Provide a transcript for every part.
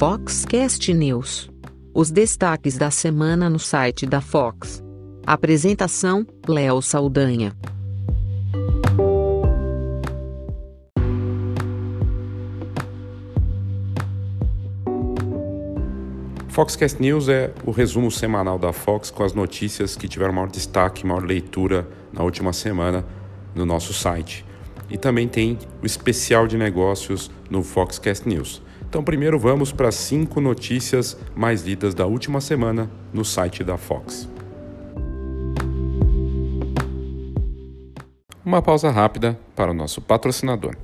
Foxcast News. Os destaques da semana no site da Fox. Apresentação: Léo Saldanha. Foxcast News é o resumo semanal da Fox com as notícias que tiveram maior destaque, maior leitura na última semana no nosso site. E também tem o especial de negócios no Foxcast News. Então, primeiro vamos para cinco notícias mais lidas da última semana no site da Fox. Uma pausa rápida para o nosso patrocinador.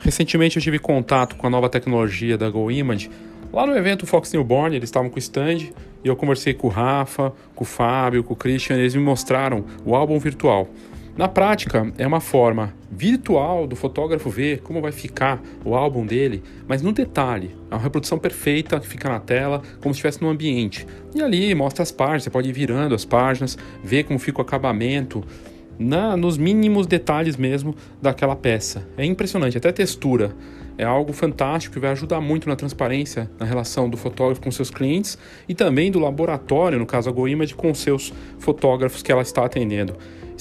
Recentemente eu tive contato com a nova tecnologia da GoImage lá no evento Fox Newborn, eles estavam com o stand e eu conversei com o Rafa, com o Fábio, com o Christian, eles me mostraram o álbum virtual. Na prática, é uma forma virtual do fotógrafo ver como vai ficar o álbum dele, mas no detalhe. É uma reprodução perfeita que fica na tela, como se estivesse no ambiente. E ali mostra as páginas, você pode ir virando as páginas, ver como fica o acabamento, na, nos mínimos detalhes mesmo daquela peça. É impressionante, até textura. É algo fantástico que vai ajudar muito na transparência na relação do fotógrafo com seus clientes e também do laboratório, no caso a GoImage, com seus fotógrafos que ela está atendendo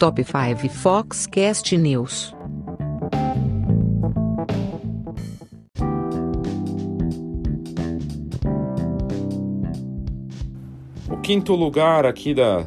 Top 5 Foxcast News. O quinto lugar aqui da,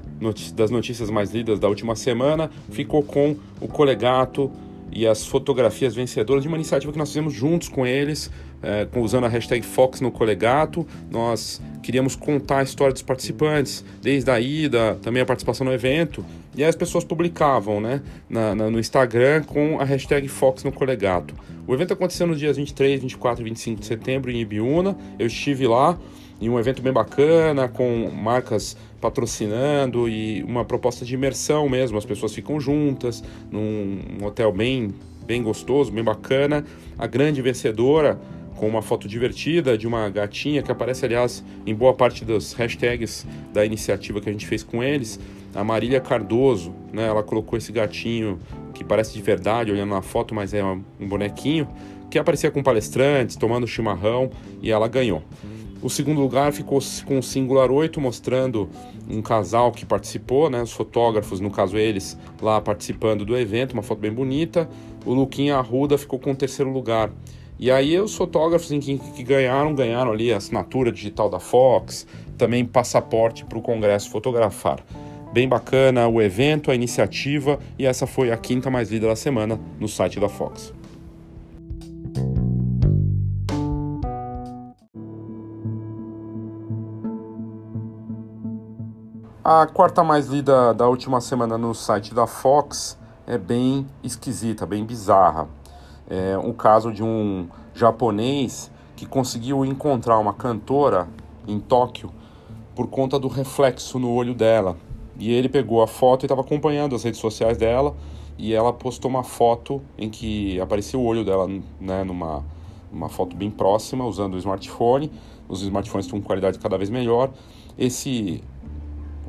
das notícias mais lidas da última semana ficou com o Colegato e as fotografias vencedoras de uma iniciativa que nós fizemos juntos com eles, é, usando a hashtag Fox no Colegato. Nós queríamos contar a história dos participantes, desde a ida, também a participação no evento, e aí as pessoas publicavam né, na, na, no Instagram com a hashtag Fox no Colegato. O evento aconteceu nos dias 23, 24 e 25 de setembro em Ibiúna, eu estive lá em um evento bem bacana, com marcas patrocinando e uma proposta de imersão mesmo. As pessoas ficam juntas num hotel bem, bem gostoso, bem bacana. A grande vencedora com uma foto divertida de uma gatinha que aparece, aliás, em boa parte das hashtags da iniciativa que a gente fez com eles. A Marília Cardoso, né, ela colocou esse gatinho que parece de verdade, olhando na foto, mas é um bonequinho, que aparecia com palestrantes, tomando chimarrão, e ela ganhou. O segundo lugar ficou com o Singular 8, mostrando um casal que participou, né, os fotógrafos, no caso eles, lá participando do evento, uma foto bem bonita. O Luquinha Arruda ficou com o terceiro lugar. E aí os fotógrafos em que, que ganharam, ganharam ali a assinatura digital da Fox, também passaporte para o Congresso fotografar. Bem bacana o evento, a iniciativa, e essa foi a quinta mais lida da semana no site da Fox. A quarta mais lida da última semana no site da Fox é bem esquisita, bem bizarra. É um caso de um japonês que conseguiu encontrar uma cantora em Tóquio por conta do reflexo no olho dela. E ele pegou a foto e estava acompanhando as redes sociais dela e ela postou uma foto em que apareceu o olho dela, né, numa uma foto bem próxima usando o smartphone. Os smartphones estão com qualidade cada vez melhor. Esse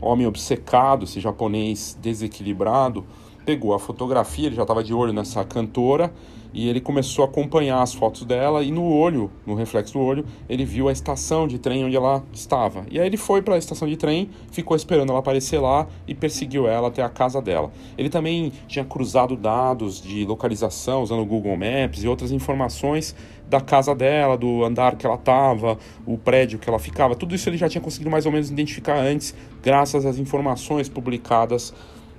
homem obcecado, esse japonês desequilibrado, pegou a fotografia, ele já estava de olho nessa cantora e ele começou a acompanhar as fotos dela e no olho, no reflexo do olho, ele viu a estação de trem onde ela estava. E aí ele foi para a estação de trem, ficou esperando ela aparecer lá e perseguiu ela até a casa dela. Ele também tinha cruzado dados de localização usando o Google Maps e outras informações da casa dela, do andar que ela estava, o prédio que ela ficava. Tudo isso ele já tinha conseguido mais ou menos identificar antes, graças às informações publicadas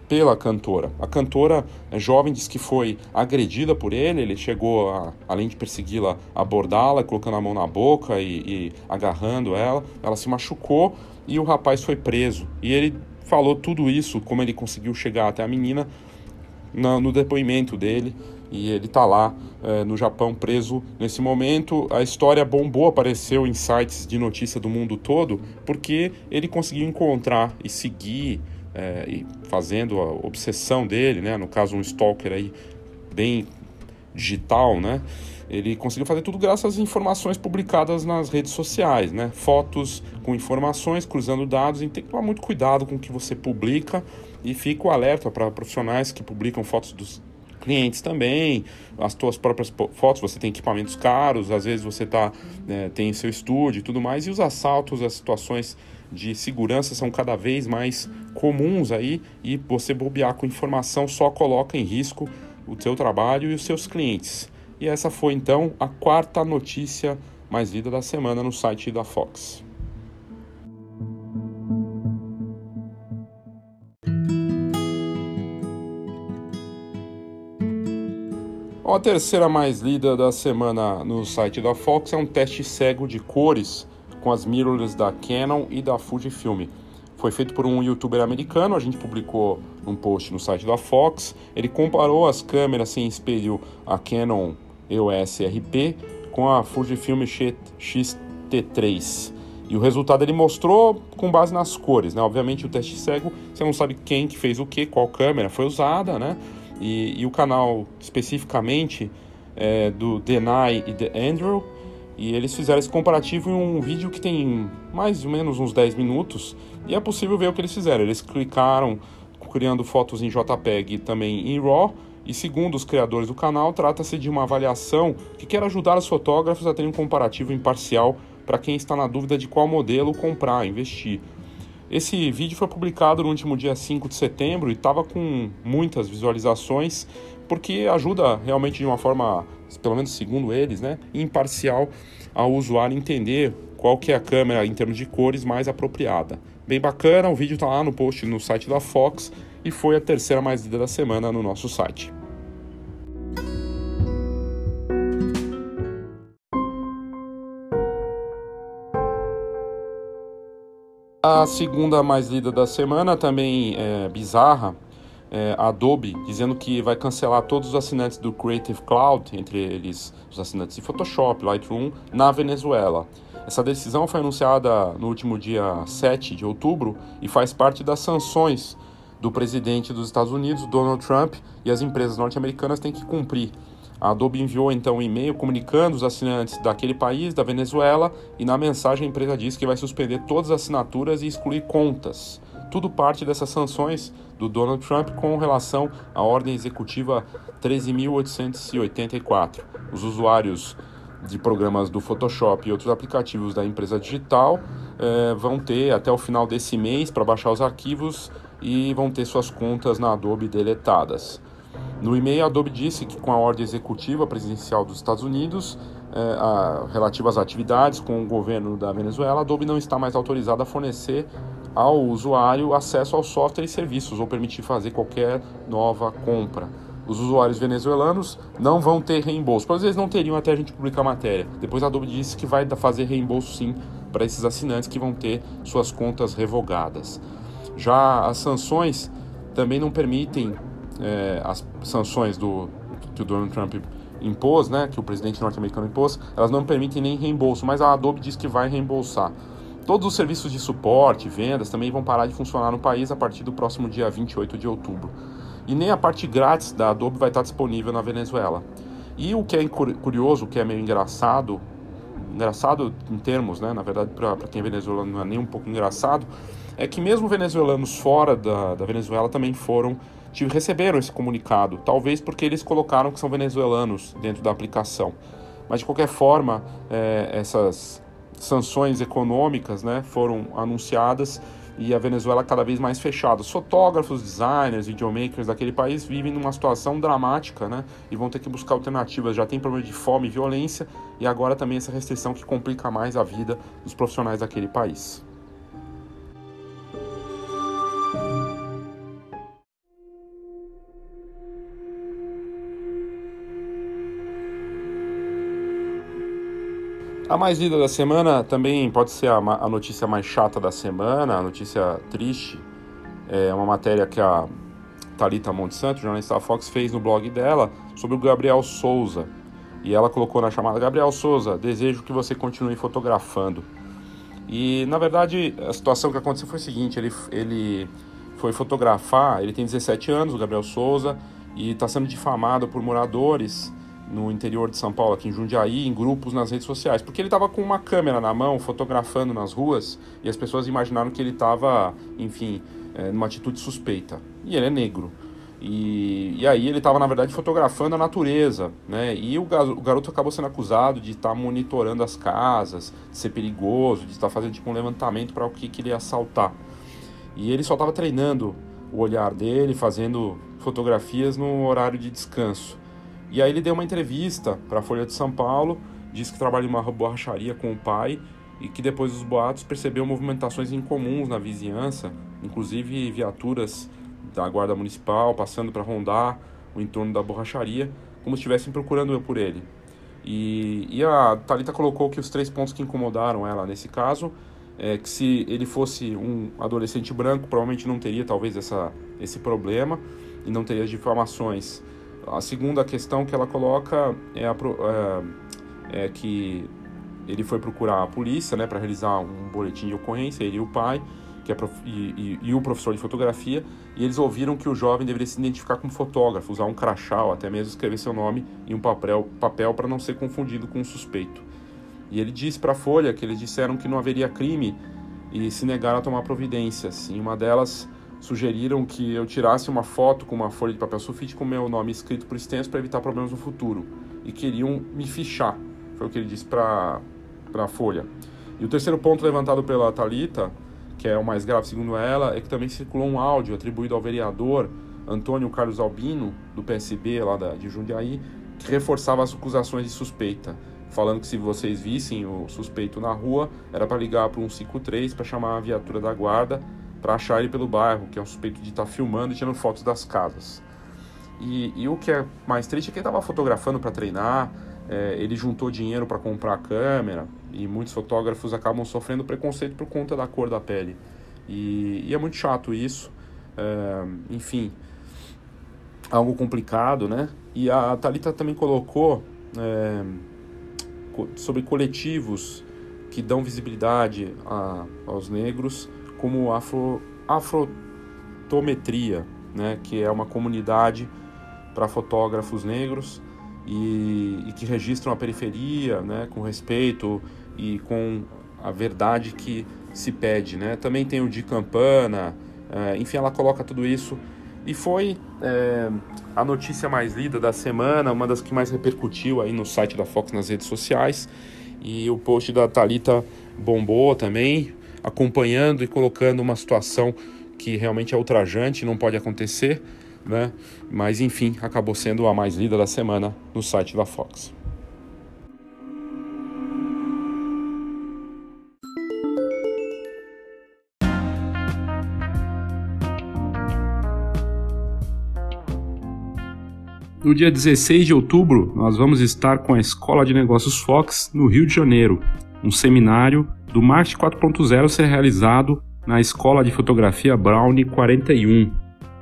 pela cantora. A cantora é jovem diz que foi agredida por ele, ele chegou, a, além de persegui-la, abordá-la, colocando a mão na boca e, e agarrando ela. Ela se machucou e o rapaz foi preso. E ele falou tudo isso, como ele conseguiu chegar até a menina, no, no depoimento dele e ele está lá é, no Japão preso nesse momento. A história bombou, apareceu em sites de notícia do mundo todo, porque ele conseguiu encontrar e seguir, é, e fazendo a obsessão dele, né? no caso um stalker aí bem digital, né? ele conseguiu fazer tudo graças às informações publicadas nas redes sociais, né? Fotos com informações, cruzando dados, e tem que tomar muito cuidado com o que você publica e fica o alerta para profissionais que publicam fotos dos clientes também, as suas próprias fotos, você tem equipamentos caros, às vezes você tá, né, tem seu estúdio e tudo mais, e os assaltos, as situações de segurança são cada vez mais comuns aí, e você bobear com informação só coloca em risco o seu trabalho e os seus clientes. E essa foi então a quarta notícia mais lida da semana no site da Fox. A terceira mais lida da semana no site da Fox é um teste cego de cores com as mirrorless da Canon e da Fujifilm. Foi feito por um youtuber americano, a gente publicou um post no site da Fox. Ele comparou as câmeras sem espelho, a Canon EOS RP com a Fujifilm X-T3. E o resultado ele mostrou com base nas cores, né? Obviamente o teste cego, você não sabe quem que fez o que, qual câmera foi usada, né? E, e o canal especificamente é do Denai e The Andrew, e eles fizeram esse comparativo em um vídeo que tem mais ou menos uns 10 minutos, e é possível ver o que eles fizeram. Eles clicaram criando fotos em JPEG e também em RAW, e segundo os criadores do canal, trata-se de uma avaliação que quer ajudar os fotógrafos a terem um comparativo imparcial para quem está na dúvida de qual modelo comprar, investir. Esse vídeo foi publicado no último dia 5 de setembro e estava com muitas visualizações, porque ajuda realmente de uma forma, pelo menos segundo eles, né, imparcial ao usuário entender qual que é a câmera em termos de cores mais apropriada. Bem bacana, o vídeo está lá no post no site da Fox e foi a terceira mais lida da semana no nosso site. A segunda mais lida da semana, também é, bizarra, é, Adobe dizendo que vai cancelar todos os assinantes do Creative Cloud, entre eles os assinantes de Photoshop, Lightroom, na Venezuela. Essa decisão foi anunciada no último dia 7 de outubro e faz parte das sanções do presidente dos Estados Unidos, Donald Trump, e as empresas norte-americanas têm que cumprir. A Adobe enviou então um e-mail comunicando os assinantes daquele país, da Venezuela, e na mensagem a empresa diz que vai suspender todas as assinaturas e excluir contas. Tudo parte dessas sanções do Donald Trump com relação à ordem executiva 13.884. Os usuários de programas do Photoshop e outros aplicativos da empresa digital eh, vão ter até o final desse mês para baixar os arquivos e vão ter suas contas na Adobe deletadas. No e-mail, Adobe disse que com a ordem executiva presidencial dos Estados Unidos, eh, a, relativa às atividades com o governo da Venezuela, a Adobe não está mais autorizada a fornecer ao usuário acesso ao software e serviços ou permitir fazer qualquer nova compra. Os usuários venezuelanos não vão ter reembolso. Às vezes não teriam até a gente publicar a matéria. Depois a Adobe disse que vai fazer reembolso sim para esses assinantes que vão ter suas contas revogadas. Já as sanções também não permitem é, as sanções do que o Donald Trump impôs, né, que o presidente norte-americano impôs, elas não permitem nem reembolso, mas a Adobe diz que vai reembolsar. Todos os serviços de suporte, vendas também vão parar de funcionar no país a partir do próximo dia 28 de outubro. E nem a parte grátis da Adobe vai estar disponível na Venezuela. E o que é curioso, o que é meio engraçado, engraçado em termos, né, na verdade para quem é venezuelano não é nem um pouco engraçado, é que mesmo venezuelanos fora da, da Venezuela também foram receberam esse comunicado, talvez porque eles colocaram que são venezuelanos dentro da aplicação. Mas de qualquer forma, é, essas sanções econômicas né, foram anunciadas e a Venezuela cada vez mais fechada. Os fotógrafos, designers, videomakers daquele país vivem numa situação dramática né, e vão ter que buscar alternativas. Já tem problema de fome e violência e agora também essa restrição que complica mais a vida dos profissionais daquele país. A mais lida da semana também pode ser a, a, notícia mais chata da semana, a notícia triste, é uma matéria que a Thalita Montesanto, jornalista da Fox, fez no blog dela sobre o Gabriel Souza. E ela colocou na chamada: Gabriel Souza, desejo que você continue fotografando. E na verdade a situação que aconteceu foi o seguinte: ele, ele foi fotografar, ele tem 17 anos, o Gabriel Souza, e está sendo difamado por moradores no interior de São Paulo, aqui em Jundiaí, em grupos nas redes sociais, porque ele estava com uma câmera na mão, fotografando nas ruas, e as pessoas imaginaram que ele estava, enfim, é, numa atitude suspeita. E ele é negro. E, e aí ele estava, na verdade, fotografando a natureza, né? E o, o garoto acabou sendo acusado de estar tá monitorando as casas, de ser perigoso, de estar tá fazendo tipo um levantamento para o que, que ele ia assaltar. E ele só estava treinando o olhar dele, fazendo fotografias no horário de descanso. E aí ele deu uma entrevista para a Folha de São Paulo, disse que trabalha em uma borracharia com o pai e que depois dos boatos percebeu movimentações incomuns na vizinhança, inclusive viaturas da guarda municipal passando para rondar o entorno da borracharia, como se estivessem procurando por ele. E, e a Talita colocou que os três pontos que incomodaram ela nesse caso é que se ele fosse um adolescente branco, provavelmente não teria talvez essa, esse problema e não teria difamações. A segunda questão que ela coloca é, a, é, é que ele foi procurar a polícia né, para realizar um boletim de ocorrência, ele e o pai, que é prof... e, e, e, o professor de fotografia, e eles ouviram que o jovem deveria se identificar como fotógrafo, usar um crachá ou até mesmo escrever seu nome em um papel para não ser confundido com um suspeito. E ele disse para a Folha que eles disseram que não haveria crime e se negaram a tomar providências. Em uma delas, sugeriram que eu tirasse uma foto com uma folha de papel sulfite com meu nome escrito por extenso para evitar problemas no futuro. E queriam me fichar. Foi o que ele disse para a Folha. E o terceiro ponto levantado pela Talita, que é o mais grave segundo ela, é que também circulou um áudio atribuído ao vereador Antônio Carlos Albino, do PSB lá da, de Jundiaí, que reforçava as acusações de suspeita falando que se vocês vissem o suspeito na rua, era para ligar para um 153 para chamar a viatura da guarda para achar ele pelo bairro, que é um suspeito de estar tá filmando e tirando fotos das casas. E, e o que é mais triste é que ele estava fotografando para treinar, é, ele juntou dinheiro para comprar a câmera e muitos fotógrafos acabam sofrendo preconceito por conta da cor da pele. E, e é muito chato isso. É, enfim, algo complicado, né? E a Thalita também colocou. É, sobre coletivos que dão visibilidade a, aos negros, como afro, afrotometria, né, que é uma comunidade para fotógrafos negros e, e, que registram a periferia né, com respeito e com a verdade que se pede. Né? Também tem o de Campana, é, enfim, ela coloca tudo isso e foi é, a notícia mais lida da semana, uma das que mais repercutiu aí no site da Fox nas redes sociais. E o post da Talita bombou também, acompanhando e colocando uma situação que realmente é ultrajante, não pode acontecer, né? Mas enfim, acabou sendo a mais lida da semana no site da Fox. No dia 16 de outubro, nós vamos estar com a Escola de Negócios Fox no Rio de Janeiro, um seminário do Marketing 4.0 ser realizado na Escola de Fotografia Brownie 41.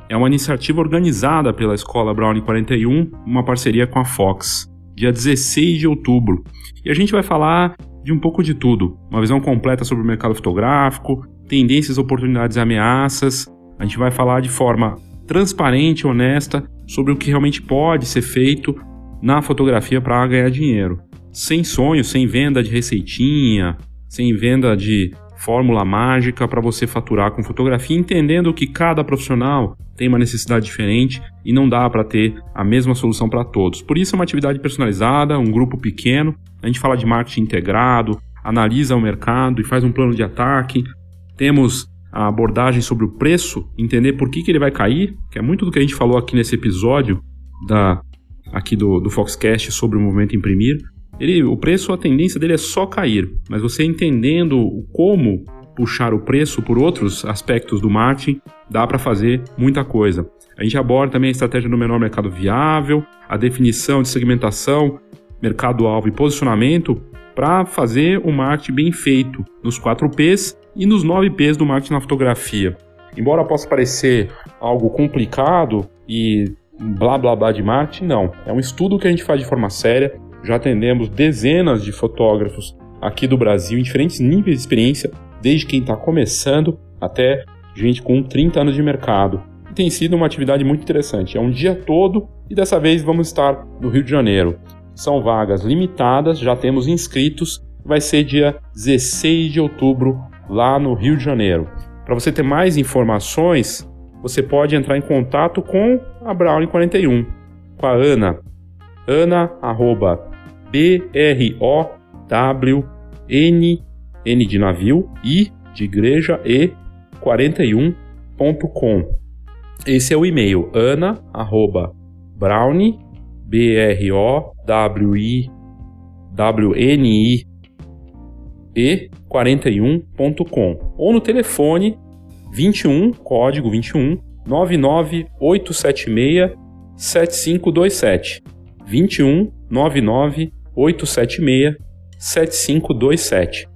É uma iniciativa organizada pela Escola Brownie 41, uma parceria com a Fox, dia 16 de outubro. E a gente vai falar de um pouco de tudo, uma visão completa sobre o mercado fotográfico, tendências, oportunidades e ameaças. A gente vai falar de forma transparente, honesta sobre o que realmente pode ser feito na fotografia para ganhar dinheiro. Sem sonho, sem venda de receitinha, sem venda de fórmula mágica para você faturar com fotografia, entendendo que cada profissional tem uma necessidade diferente e não dá para ter a mesma solução para todos. Por isso é uma atividade personalizada, um grupo pequeno. A gente fala de marketing integrado, analisa o mercado e faz um plano de ataque. Temos a abordagem sobre o preço, entender por que, que ele vai cair, que é muito do que a gente falou aqui nesse episódio da aqui do, do Foxcast sobre o movimento imprimir. Ele, o preço, a tendência dele é só cair, mas você entendendo como puxar o preço por outros aspectos do marketing, dá para fazer muita coisa. A gente aborda também a estratégia do menor mercado viável, a definição de segmentação, mercado-alvo e posicionamento para fazer o marketing bem feito nos 4 Ps e nos 9 P's do marketing na fotografia. embora possa parecer algo complicado e blá blá blá de marketing, não. É um estudo que a gente faz de forma séria. Já atendemos dezenas de fotógrafos aqui do Brasil em diferentes níveis de experiência, desde quem está começando até gente com 30 anos de mercado. E tem sido uma atividade muito interessante. É um dia todo e dessa vez vamos estar no Rio de Janeiro. São vagas limitadas, já temos inscritos. Vai ser dia 16 de outubro lá no Rio de Janeiro. Para você ter mais informações, você pode entrar em contato com a Brownie 41, com a Ana. Ana, arroba, B-R-O-W-N, N de navio, I de igreja, E, 41.com. Esse é o e-mail, ana, arroba, brownie, B-R-O-W-I, W-N-I, E, 41.com. Ou no telefone 21, código 21, 99876 7527. 21 99876 7527.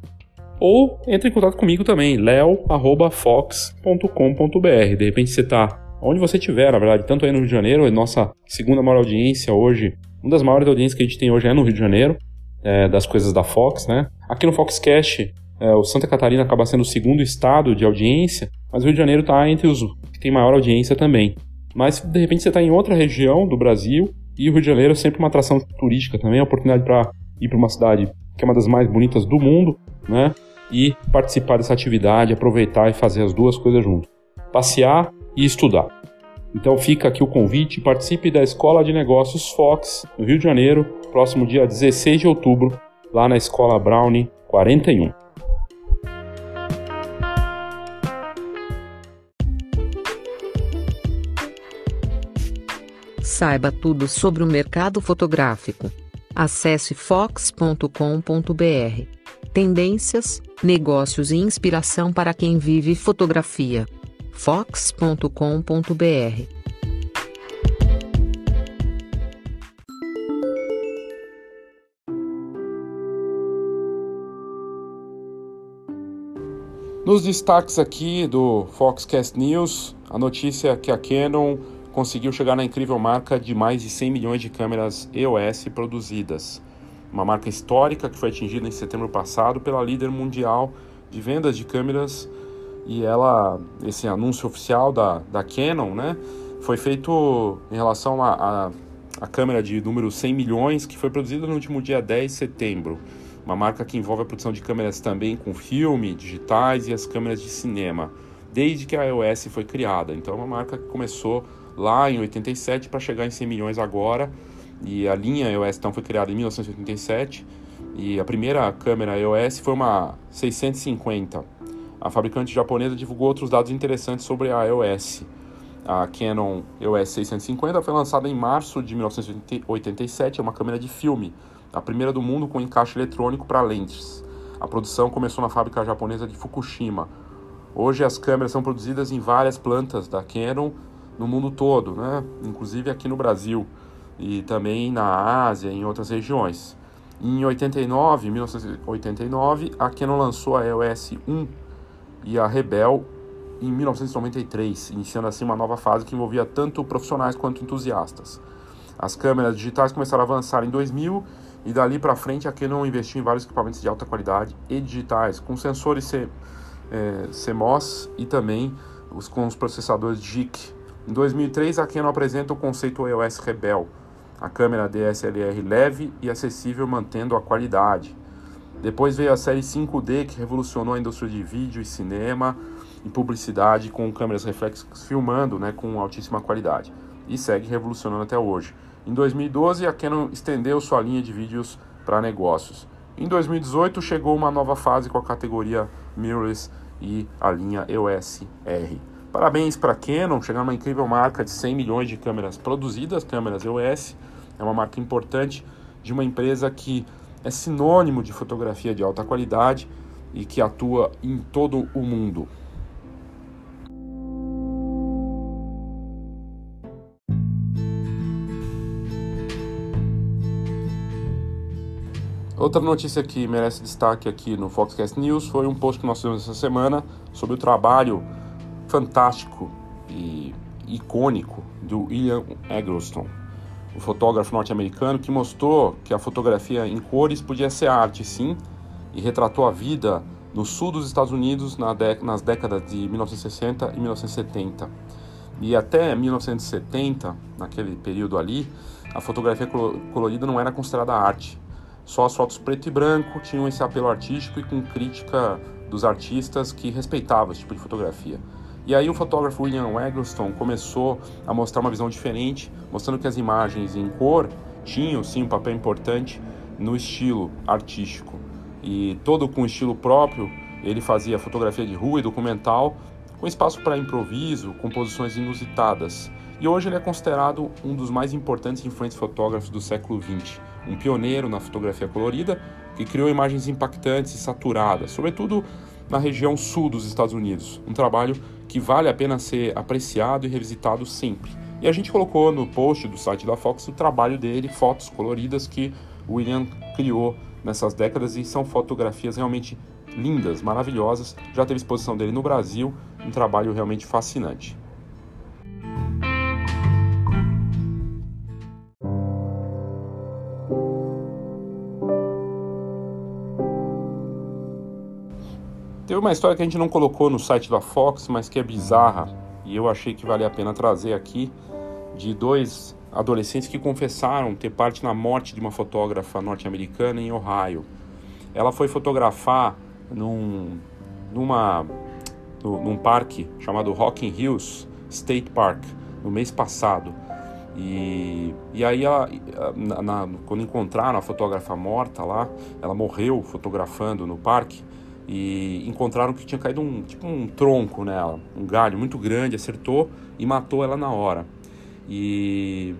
Ou entre em contato comigo também, leo@fox.com.br. De repente você está onde você estiver, na verdade, tanto aí no Rio de Janeiro, é nossa segunda maior audiência hoje, uma das maiores audiências que a gente tem hoje é no Rio de Janeiro, é, das coisas da Fox, né? Aqui no Foxcast, é, o Santa Catarina acaba sendo o segundo estado de audiência, mas o Rio de Janeiro está entre os que tem maior audiência também. Mas de repente você está em outra região do Brasil e o Rio de Janeiro é sempre uma atração turística também, é uma oportunidade para ir para uma cidade que é uma das mais bonitas do mundo, né? E participar dessa atividade, aproveitar e fazer as duas coisas junto. Passear e estudar. Então fica aqui o convite, participe da Escola de Negócios Fox, no Rio de Janeiro, próximo dia 16 de outubro, lá na Escola Brownie 41. Saiba tudo sobre o mercado fotográfico. Acesse fox.com.br. Tendências, negócios e inspiração para quem vive fotografia. fox.com.br. Nos destaques aqui do Foxcast News, a notícia que a Canon conseguiu chegar na incrível marca de mais de 100 milhões de câmeras EOS produzidas. Uma marca histórica que foi atingida em setembro passado pela líder mundial de vendas de câmeras e ela, esse anúncio oficial da, da Canon, né, foi feito em relação à a, câmera de número 100 milhões que foi produzida no último dia 10 de setembro. Uma marca que envolve a produção de câmeras também com filme, digitais e as câmeras de cinema, desde que a EOS foi criada. Então é uma marca que começou lá em 87 para chegar em 100 milhões agora. E a linha EOS então foi criada em 1987 e a primeira câmera EOS foi uma 650. A fabricante japonesa divulgou outros dados interessantes sobre a EOS. A Canon EOS 650 foi lançada em março de 1987, é uma câmera de filme, a primeira do mundo com encaixe eletrônico para lentes. A produção começou na fábrica japonesa de Fukushima. Hoje as câmeras são produzidas em várias plantas da Canon no mundo todo, né? inclusive aqui no Brasil e também na Ásia e em outras regiões. Em 89, 1989, a Canon lançou a EOS 1 e a Rebel em 1993, iniciando assim uma nova fase que envolvia tanto profissionais quanto entusiastas. As câmeras digitais começaram a avançar em 2000 e dali para frente a Canon investiu em vários equipamentos de alta qualidade e digitais, com sensores C, é, CMOS e também os, com os processadores JIC, em 2003, a Canon apresenta o conceito EOS Rebel, a câmera DSLR leve e acessível mantendo a qualidade. Depois veio a série 5D, que revolucionou a indústria de vídeo e cinema e publicidade com câmeras reflexas filmando né, com altíssima qualidade. E segue revolucionando até hoje. Em 2012, a Canon estendeu sua linha de vídeos para negócios. Em 2018, chegou uma nova fase com a categoria mirrorless e a linha EOS R. Parabéns para a Canon, chegar numa incrível marca de 100 milhões de câmeras produzidas, câmeras EOS. É uma marca importante de uma empresa que é sinônimo de fotografia de alta qualidade e que atua em todo o mundo. Outra notícia que merece destaque aqui no Foxcast News foi um post que nós fizemos essa semana sobre o trabalho fantástico e icônico do William Eggleston, o fotógrafo norte-americano que mostrou que a fotografia em cores podia ser arte, sim, e retratou a vida no sul dos Estados Unidos na nas décadas de 1960 e 1970. E até 1970, naquele período ali, a fotografia colorida não era considerada arte. Só as fotos preto e branco tinham esse apelo artístico e com crítica dos artistas que respeitavam esse tipo de fotografia. E aí o fotógrafo William Eggleston começou a mostrar uma visão diferente, mostrando que as imagens em cor tinham sim um papel importante no estilo artístico. E todo com estilo próprio, ele fazia fotografia de rua e documental, com espaço para improviso, composições inusitadas. E hoje ele é considerado um dos mais importantes e influentes fotógrafos do século XX, um pioneiro na fotografia colorida que criou imagens impactantes e saturadas, sobretudo na região sul dos Estados Unidos. Um trabalho que vale a pena ser apreciado e revisitado sempre. E a gente colocou no post do site da Fox o trabalho dele, fotos coloridas que William criou nessas décadas e são fotografias realmente lindas, maravilhosas. Já teve exposição dele no Brasil, um trabalho realmente fascinante. Uma história que a gente não colocou no site da Fox, mas que é bizarra e eu achei que valia a pena trazer aqui de dois adolescentes que confessaram ter parte na morte de uma fotógrafa norte-americana em Ohio. Ela foi fotografar num, numa, num parque chamado Rocking Hills State Park no mês passado. E, e aí, ela, na, na, quando encontraram a fotógrafa morta lá, ela morreu fotografando no parque e encontraram que tinha caído um tipo um tronco nela, um galho muito grande, acertou e matou ela na hora. E,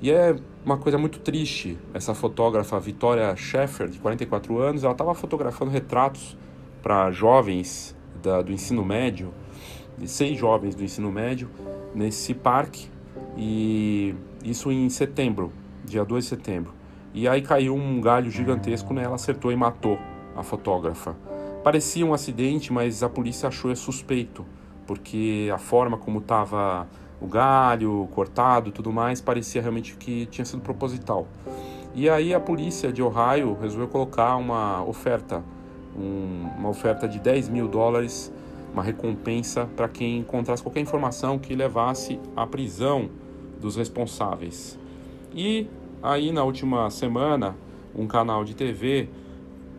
e é uma coisa muito triste. Essa fotógrafa Vitória Sheffer, de 44 anos, ela estava fotografando retratos para jovens da, do ensino médio, de seis jovens do ensino médio, nesse parque, e isso em setembro, dia 2 de setembro. E aí caiu um galho gigantesco nela, acertou e matou a fotógrafa. Parecia um acidente, mas a polícia achou é suspeito, porque a forma como estava o galho cortado tudo mais parecia realmente que tinha sido proposital. E aí a polícia de Ohio resolveu colocar uma oferta, um, uma oferta de 10 mil dólares, uma recompensa para quem encontrasse qualquer informação que levasse à prisão dos responsáveis. E aí na última semana, um canal de TV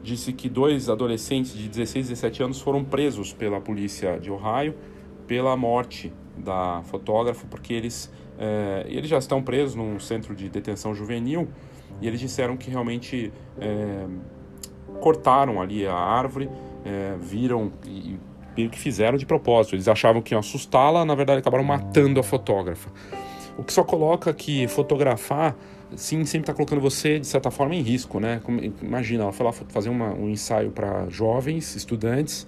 disse que dois adolescentes de 16 e 17 anos foram presos pela polícia de Ohio pela morte da fotógrafa, porque eles, é, eles já estão presos num centro de detenção juvenil e eles disseram que realmente é, cortaram ali a árvore, é, viram e, e o que fizeram de propósito. Eles achavam que iam assustá-la, na verdade acabaram matando a fotógrafa. O que só coloca que fotografar sim sempre está colocando você, de certa forma, em risco, né? Imagina, ela foi lá fazer uma, um ensaio para jovens, estudantes,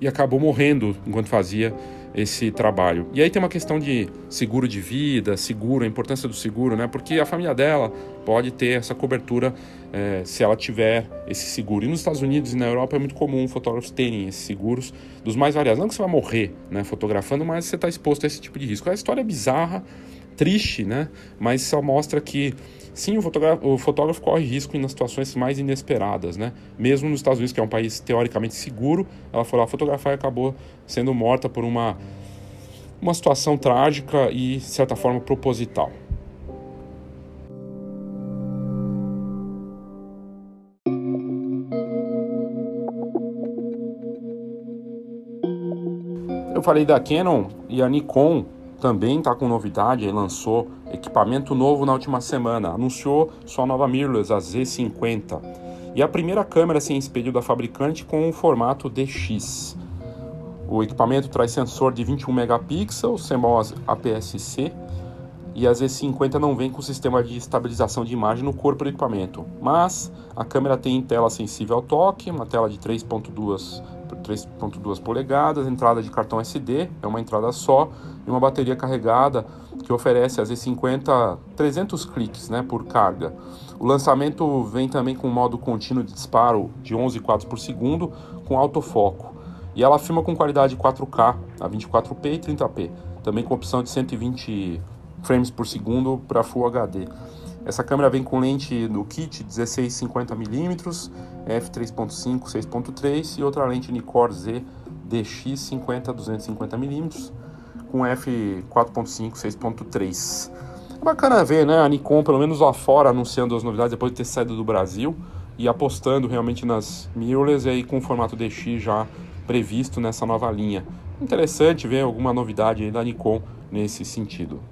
e acabou morrendo enquanto fazia esse trabalho. E aí tem uma questão de seguro de vida, seguro, a importância do seguro, né? Porque a família dela pode ter essa cobertura é, se ela tiver esse seguro. E nos Estados Unidos e na Europa é muito comum fotógrafos terem esses seguros dos mais variados. Não que você vai morrer né, fotografando, mas você está exposto a esse tipo de risco. A história é bizarra, triste, né? Mas só mostra que sim, o fotógrafo, o fotógrafo corre risco nas situações mais inesperadas, né? Mesmo nos Estados Unidos, que é um país teoricamente seguro, ela foi lá fotografar e acabou sendo morta por uma uma situação trágica e de certa forma proposital. Eu falei da Canon e a Nikon também está com novidade, lançou equipamento novo na última semana, anunciou sua nova mirrorless, a Z50, e a primeira câmera sem espelho da fabricante com o formato DX. O equipamento traz sensor de 21 megapixels, CMOS APS-C, e a Z50 não vem com sistema de estabilização de imagem no corpo do equipamento, mas a câmera tem tela sensível ao toque, uma tela de 3.2 3.2 polegadas, entrada de cartão SD, é uma entrada só, e uma bateria carregada que oferece a Z50 300 cliques né, por carga. O lançamento vem também com modo contínuo de disparo de 11 quadros por segundo com autofoco. E ela filma com qualidade 4K a 24p e 30p, também com opção de 120 frames por segundo para Full HD. Essa câmera vem com lente no kit 16-50mm, f3.5 6.3 e outra lente Nikkor Z DX 50 250mm com f4.5 6.3. É bacana ver, né, a Nikon pelo menos lá fora anunciando as novidades depois de ter saído do Brasil e apostando realmente nas mirrorless e aí com o formato DX já previsto nessa nova linha. Interessante ver alguma novidade da Nikon nesse sentido.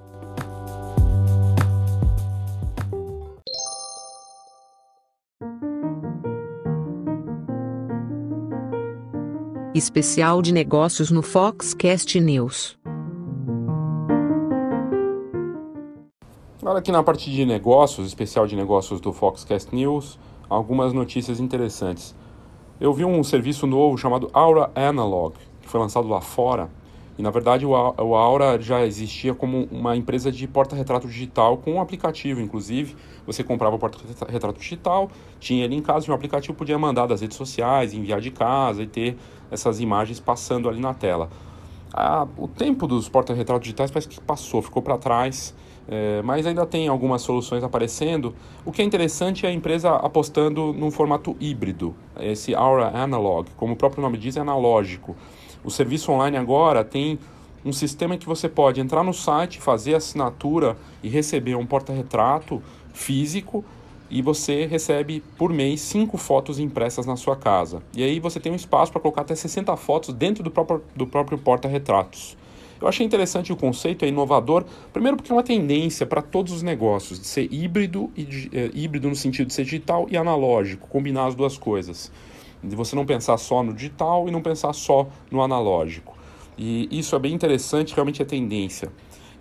Especial de negócios no Foxcast News. Agora aqui na parte de negócios, especial de negócios do Foxcast News, algumas notícias interessantes. Eu vi um serviço novo chamado Aura Analog, que foi lançado lá fora, e na verdade o Aura já existia como uma empresa de porta-retrato digital com um aplicativo, inclusive. Você comprava o porta-retrato digital, tinha ele em casa, tinha um aplicativo, podia mandar das redes sociais, enviar de casa e ter essas imagens passando ali na tela. Ah, o tempo dos porta-retratos digitais parece que passou, ficou para trás, é, mas ainda tem algumas soluções aparecendo. O que é interessante é a empresa apostando num formato híbrido, esse Aura Analog, como o próprio nome diz, é analógico. O serviço online agora tem um sistema em que você pode entrar no site, fazer assinatura e receber um porta-retrato físico e você recebe por mês cinco fotos impressas na sua casa. E aí você tem um espaço para colocar até 60 fotos dentro do próprio, do próprio porta-retratos. Eu achei interessante o conceito, é inovador, primeiro porque é uma tendência para todos os negócios, de ser híbrido, e, é, híbrido no sentido de ser digital e analógico, combinar as duas coisas de você não pensar só no digital e não pensar só no analógico. E isso é bem interessante, realmente é tendência.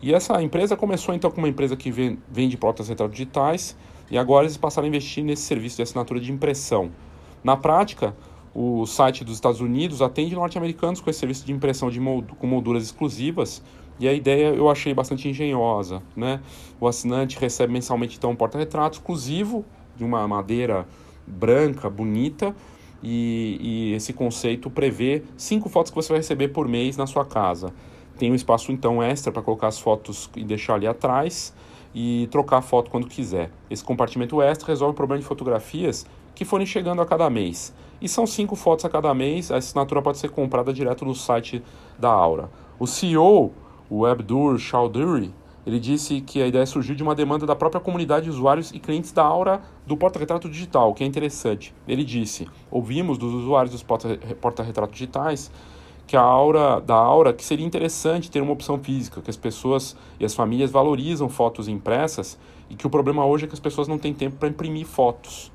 E essa empresa começou então com uma empresa que vende portas retratos digitais e agora eles passaram a investir nesse serviço de assinatura de impressão. Na prática, o site dos Estados Unidos atende norte-americanos com esse serviço de impressão de mold com molduras exclusivas e a ideia eu achei bastante engenhosa. Né? O assinante recebe mensalmente então um porta-retrato exclusivo de uma madeira branca, bonita, e, e, esse conceito prevê cinco fotos que você vai receber por mês na sua casa. Tem um espaço então extra para colocar as fotos e deixar ali atrás e trocar a foto quando quiser. Esse compartimento extra resolve o problema de fotografias que forem chegando a cada mês. E são cinco fotos a cada mês, a assinatura pode ser comprada direto no site da Aura. O CEO, o Abdur Chowdhury, ele disse que a ideia surgiu de uma demanda da própria comunidade de usuários e clientes da Aura do porta-retrato digital, que é interessante. Ele disse: "Ouvimos dos usuários dos porta-retratos digitais que a aura da aura que seria interessante ter uma opção física, que as pessoas e as famílias valorizam fotos impressas e que o problema hoje é que as pessoas não têm tempo para imprimir fotos.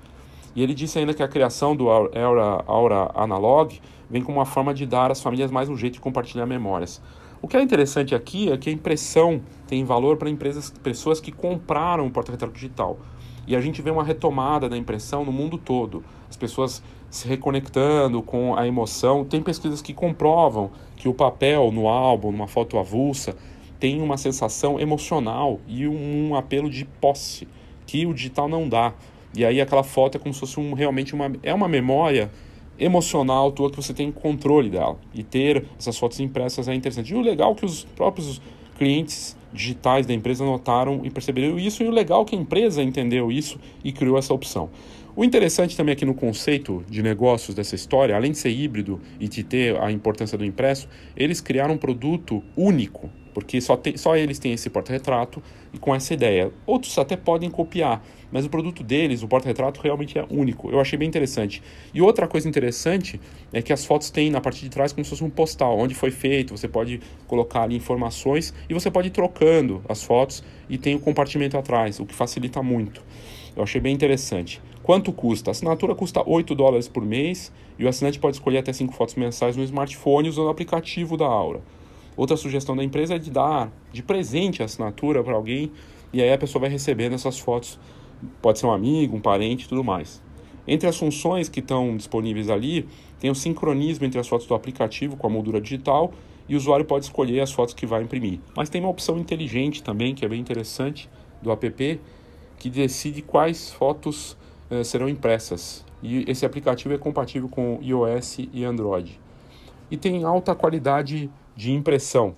E ele disse ainda que a criação do Aura, Aura Analog vem como uma forma de dar às famílias mais um jeito de compartilhar memórias. O que é interessante aqui é que a impressão tem valor para empresas, pessoas que compraram o porta-retrato digital. E a gente vê uma retomada da impressão no mundo todo. As pessoas se reconectando com a emoção. Tem pesquisas que comprovam que o papel no álbum, numa foto avulsa, tem uma sensação emocional e um, um apelo de posse que o digital não dá. E aí aquela foto é como se fosse um, realmente uma é uma memória emocional tua que você tem controle dela. E ter essas fotos impressas é interessante. E o legal é que os próprios clientes digitais da empresa notaram e perceberam isso, e o legal é que a empresa entendeu isso e criou essa opção. O interessante também aqui no conceito de negócios dessa história, além de ser híbrido e de ter a importância do impresso, eles criaram um produto único, porque só, tem, só eles têm esse porta-retrato e com essa ideia. Outros até podem copiar, mas o produto deles, o porta-retrato, realmente é único. Eu achei bem interessante. E outra coisa interessante é que as fotos têm na parte de trás como se fosse um postal, onde foi feito, você pode colocar ali informações e você pode ir trocando as fotos e tem o compartimento atrás, o que facilita muito. Eu achei bem interessante. Quanto custa? A assinatura custa 8 dólares por mês e o assinante pode escolher até 5 fotos mensais no smartphone usando o aplicativo da Aura. Outra sugestão da empresa é de dar de presente a assinatura para alguém e aí a pessoa vai recebendo essas fotos. Pode ser um amigo, um parente tudo mais. Entre as funções que estão disponíveis ali, tem o sincronismo entre as fotos do aplicativo com a moldura digital e o usuário pode escolher as fotos que vai imprimir. Mas tem uma opção inteligente também, que é bem interessante, do app, que decide quais fotos eh, serão impressas. E esse aplicativo é compatível com iOS e Android. E tem alta qualidade de impressão.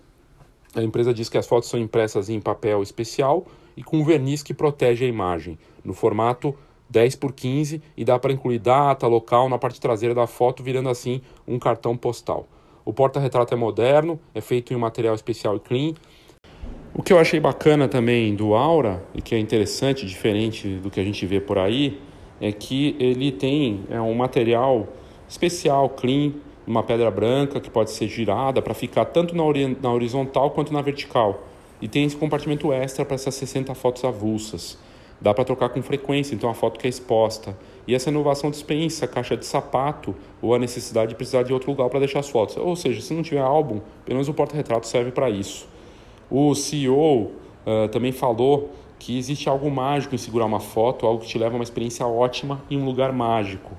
A empresa diz que as fotos são impressas em papel especial e com verniz que protege a imagem, no formato 10 por 15 e dá para incluir data, local na parte traseira da foto, virando assim um cartão postal. O porta-retrato é moderno, é feito em um material especial e clean. O que eu achei bacana também do Aura, e que é interessante, diferente do que a gente vê por aí, é que ele tem é, um material especial, clean, uma pedra branca que pode ser girada para ficar tanto na, na horizontal quanto na vertical. E tem esse compartimento extra para essas 60 fotos avulsas. Dá para trocar com frequência, então a foto que é exposta. E essa inovação dispensa a caixa de sapato ou a necessidade de precisar de outro lugar para deixar as fotos. Ou seja, se não tiver álbum, pelo menos o porta-retrato serve para isso. O CEO uh, também falou que existe algo mágico em segurar uma foto, algo que te leva a uma experiência ótima em um lugar mágico.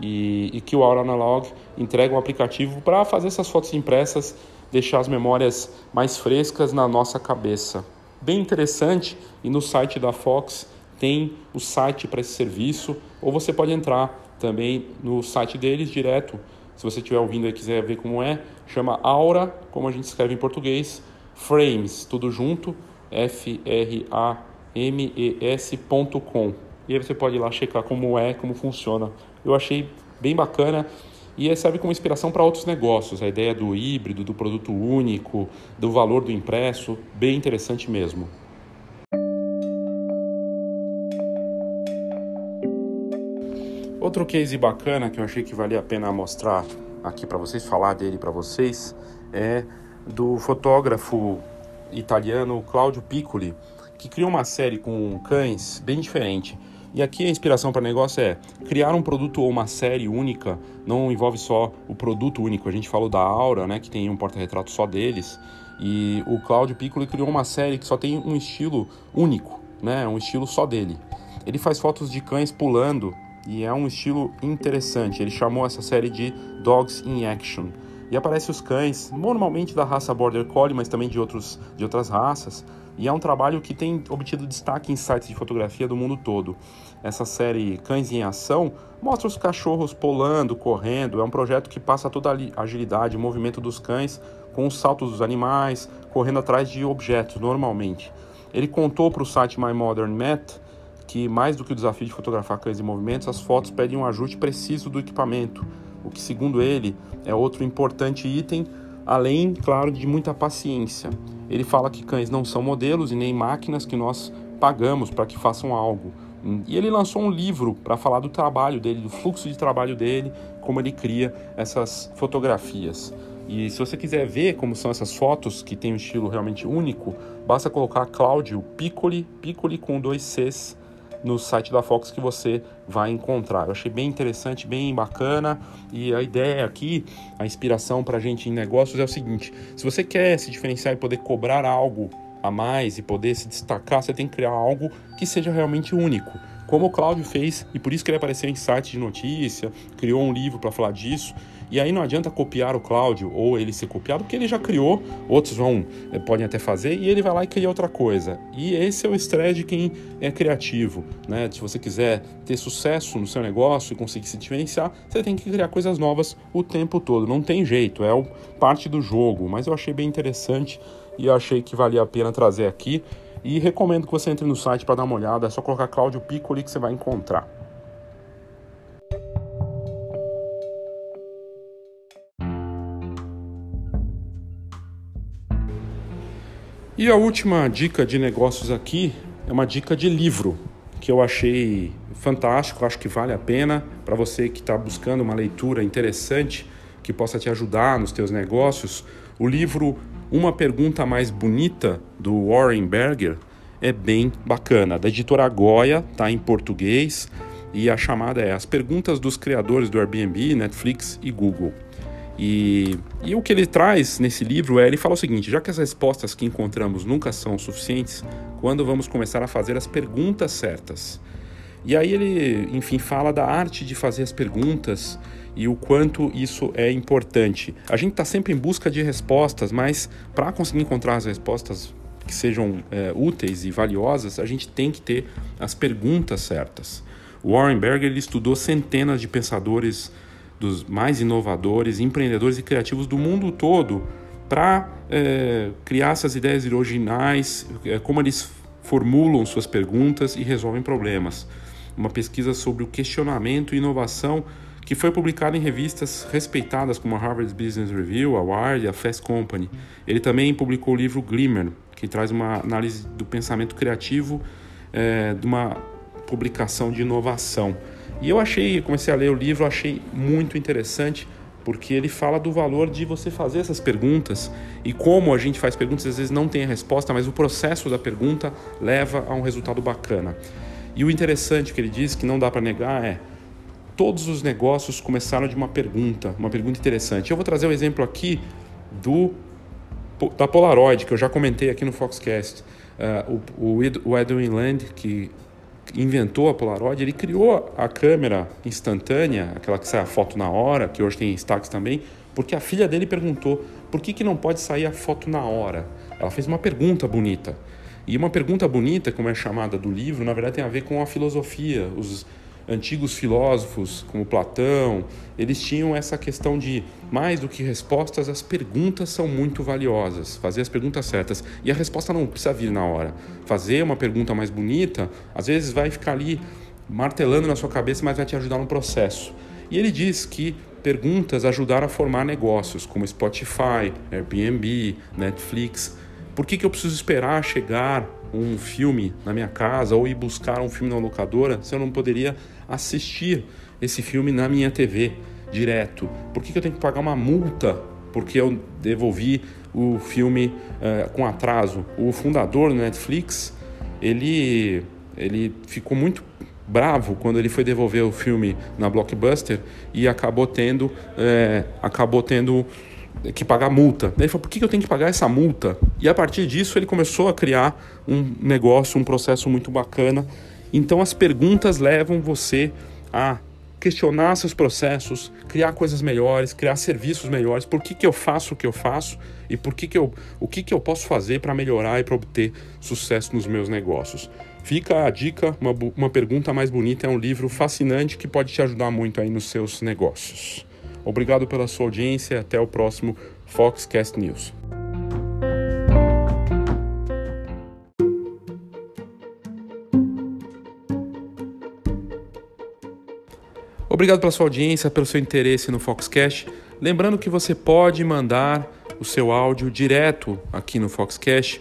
E, e que o Aura Analog entrega um aplicativo para fazer essas fotos impressas, deixar as memórias mais frescas na nossa cabeça. Bem interessante, e no site da Fox tem o site para esse serviço, ou você pode entrar também no site deles direto. Se você estiver ouvindo e quiser ver como é, chama Aura, como a gente escreve em português, Frames, tudo junto, F-R-A mes.com. E aí você pode ir lá checar como é, como funciona. Eu achei bem bacana e serve como inspiração para outros negócios. A ideia do híbrido, do produto único, do valor do impresso, bem interessante mesmo. Outro case bacana que eu achei que valia a pena mostrar aqui para vocês, falar dele para vocês, é do fotógrafo italiano Claudio Piccoli, que criou uma série com cães bem diferente. E aqui a inspiração para negócio é criar um produto ou uma série única, não envolve só o produto único. A gente falou da Aura, né, que tem um porta-retrato só deles, e o Claudio Piccolo criou uma série que só tem um estilo único, né, um estilo só dele. Ele faz fotos de cães pulando e é um estilo interessante. Ele chamou essa série de Dogs in Action. E aparece os cães, normalmente da raça Border Collie, mas também de, outros, de outras raças, e é um trabalho que tem obtido destaque em sites de fotografia do mundo todo. Essa série Cães em Ação mostra os cachorros pulando, correndo. É um projeto que passa toda a agilidade, o movimento dos cães com os saltos dos animais, correndo atrás de objetos normalmente. Ele contou para o site My Modern Met que, mais do que o desafio de fotografar cães em movimentos, as fotos pedem um ajuste preciso do equipamento, o que, segundo ele, é outro importante item, além, claro, de muita paciência. Ele fala que cães não são modelos e nem máquinas que nós pagamos para que façam algo. E ele lançou um livro para falar do trabalho dele, do fluxo de trabalho dele, como ele cria essas fotografias. E se você quiser ver como são essas fotos, que tem um estilo realmente único, basta colocar Cláudio Piccoli, Piccoli com dois Cs, no site da Fox que você vai encontrar. Eu achei bem interessante, bem bacana e a ideia aqui, a inspiração para a gente em negócios é o seguinte: se você quer se diferenciar e poder cobrar algo a mais e poder se destacar, você tem que criar algo que seja realmente único. Como o Cláudio fez, e por isso que ele apareceu em site de notícia, criou um livro para falar disso. E aí não adianta copiar o Cláudio ou ele ser copiado, porque ele já criou, outros vão eh, podem até fazer e ele vai lá e cria outra coisa. E esse é o estresse de quem é criativo, né? Se você quiser ter sucesso no seu negócio e conseguir se diferenciar, você tem que criar coisas novas o tempo todo. Não tem jeito, é parte do jogo. Mas eu achei bem interessante e achei que valia a pena trazer aqui. E recomendo que você entre no site para dar uma olhada. É só colocar Cláudio Piccoli que você vai encontrar. E a última dica de negócios aqui é uma dica de livro que eu achei fantástico, acho que vale a pena para você que está buscando uma leitura interessante que possa te ajudar nos teus negócios. O livro Uma Pergunta Mais Bonita do Warren Berger é bem bacana. Da editora Goya, tá em português e a chamada é As Perguntas dos Criadores do Airbnb, Netflix e Google. E, e o que ele traz nesse livro é: ele fala o seguinte, já que as respostas que encontramos nunca são suficientes, quando vamos começar a fazer as perguntas certas? E aí ele, enfim, fala da arte de fazer as perguntas e o quanto isso é importante. A gente está sempre em busca de respostas, mas para conseguir encontrar as respostas que sejam é, úteis e valiosas, a gente tem que ter as perguntas certas. Warren Berger ele estudou centenas de pensadores dos mais inovadores, empreendedores e criativos do mundo todo para é, criar essas ideias originais, é, como eles formulam suas perguntas e resolvem problemas. Uma pesquisa sobre o questionamento e inovação que foi publicada em revistas respeitadas como a Harvard Business Review, a Wired e a Fast Company. Ele também publicou o livro Glimmer, que traz uma análise do pensamento criativo é, de uma publicação de inovação. E eu achei, comecei a ler o livro, achei muito interessante, porque ele fala do valor de você fazer essas perguntas e como a gente faz perguntas, às vezes não tem a resposta, mas o processo da pergunta leva a um resultado bacana. E o interessante que ele diz, que não dá para negar, é todos os negócios começaram de uma pergunta, uma pergunta interessante. Eu vou trazer o um exemplo aqui do da Polaroid, que eu já comentei aqui no Foxcast. Uh, o, o Edwin Land, que inventou a Polaroid, ele criou a câmera instantânea, aquela que sai a foto na hora, que hoje tem Instax também, porque a filha dele perguntou por que, que não pode sair a foto na hora. Ela fez uma pergunta bonita. E uma pergunta bonita, como é chamada do livro, na verdade tem a ver com a filosofia, os antigos filósofos como Platão, eles tinham essa questão de mais do que respostas, as perguntas são muito valiosas, fazer as perguntas certas. E a resposta não precisa vir na hora. Fazer uma pergunta mais bonita, às vezes vai ficar ali martelando na sua cabeça, mas vai te ajudar no processo. E ele diz que perguntas ajudaram a formar negócios como Spotify, Airbnb, Netflix. Por que, que eu preciso esperar chegar um filme na minha casa ou ir buscar um filme na locadora se eu não poderia assistir esse filme na minha TV direto? Por que, que eu tenho que pagar uma multa porque eu devolvi o filme uh, com atraso? O fundador do Netflix, ele, ele ficou muito bravo quando ele foi devolver o filme na Blockbuster e acabou tendo, é, acabou tendo que pagar multa. Ele falou, por que eu tenho que pagar essa multa? E a partir disso ele começou a criar um negócio, um processo muito bacana. Então as perguntas levam você a questionar seus processos, criar coisas melhores, criar serviços melhores. Por que, que eu faço o que eu faço e por que, que eu, o que, que eu posso fazer para melhorar e para obter sucesso nos meus negócios? Fica a dica, uma, uma pergunta mais bonita, é um livro fascinante que pode te ajudar muito aí nos seus negócios. Obrigado pela sua audiência e até o próximo Foxcast News. Obrigado pela sua audiência, pelo seu interesse no Foxcast. Lembrando que você pode mandar o seu áudio direto aqui no Foxcast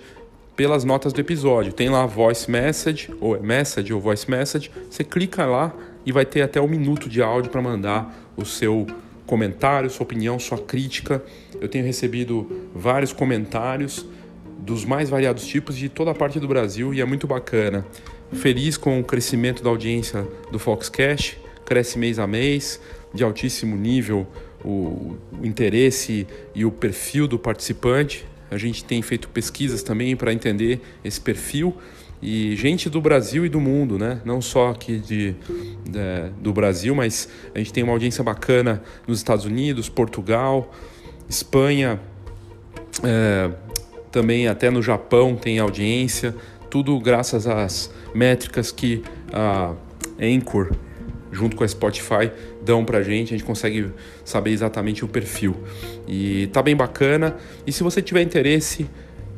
pelas notas do episódio. Tem lá voice message, ou é message ou voice message. Você clica lá e vai ter até um minuto de áudio para mandar o seu comentário, sua opinião, sua crítica. Eu tenho recebido vários comentários dos mais variados tipos de toda a parte do Brasil e é muito bacana. Feliz com o crescimento da audiência do Foxcast, cresce mês a mês, de altíssimo nível o, o interesse e o perfil do participante. A gente tem feito pesquisas também para entender esse perfil e gente do Brasil e do mundo, né? Não só aqui de, de, do Brasil, mas a gente tem uma audiência bacana nos Estados Unidos, Portugal, Espanha, é, também até no Japão tem audiência, tudo graças às métricas que a Anchor junto com a Spotify dão pra gente, a gente consegue saber exatamente o perfil. E tá bem bacana. E se você tiver interesse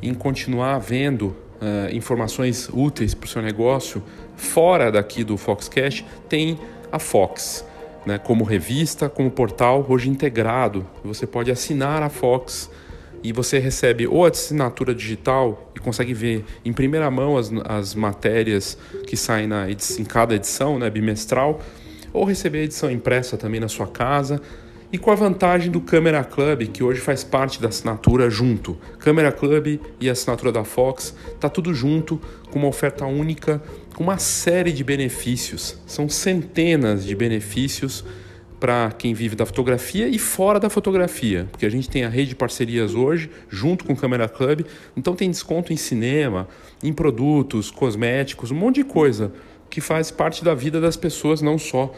em continuar vendo uh, informações úteis para o seu negócio fora daqui do Foxcast, tem a Fox, né, como revista, como portal, hoje integrado. Você pode assinar a Fox e você recebe ou a assinatura digital e consegue ver em primeira mão as, as matérias que saem na em cada edição, né, bimestral, ou receber a edição impressa também na sua casa. E com a vantagem do Camera Club, que hoje faz parte da assinatura junto. Camera Club e a assinatura da Fox, tá tudo junto, com uma oferta única, com uma série de benefícios. São centenas de benefícios para quem vive da fotografia e fora da fotografia, porque a gente tem a rede de parcerias hoje, junto com o Camera Club, então tem desconto em cinema, em produtos, cosméticos, um monte de coisa que faz parte da vida das pessoas, não só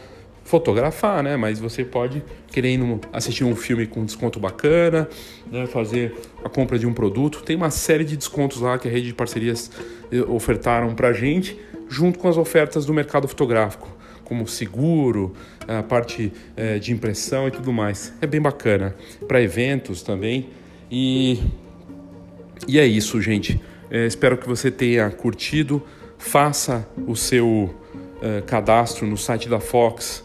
fotografar, né? Mas você pode querer assistir um filme com desconto bacana, né? fazer a compra de um produto. Tem uma série de descontos lá que a rede de parcerias eh, ofertaram para gente, junto com as ofertas do mercado fotográfico como seguro, a parte é, de impressão e tudo mais. É bem bacana. Para eventos também. E, e é isso, gente. É, espero que você tenha curtido. Faça o seu cadastro no site da Fox.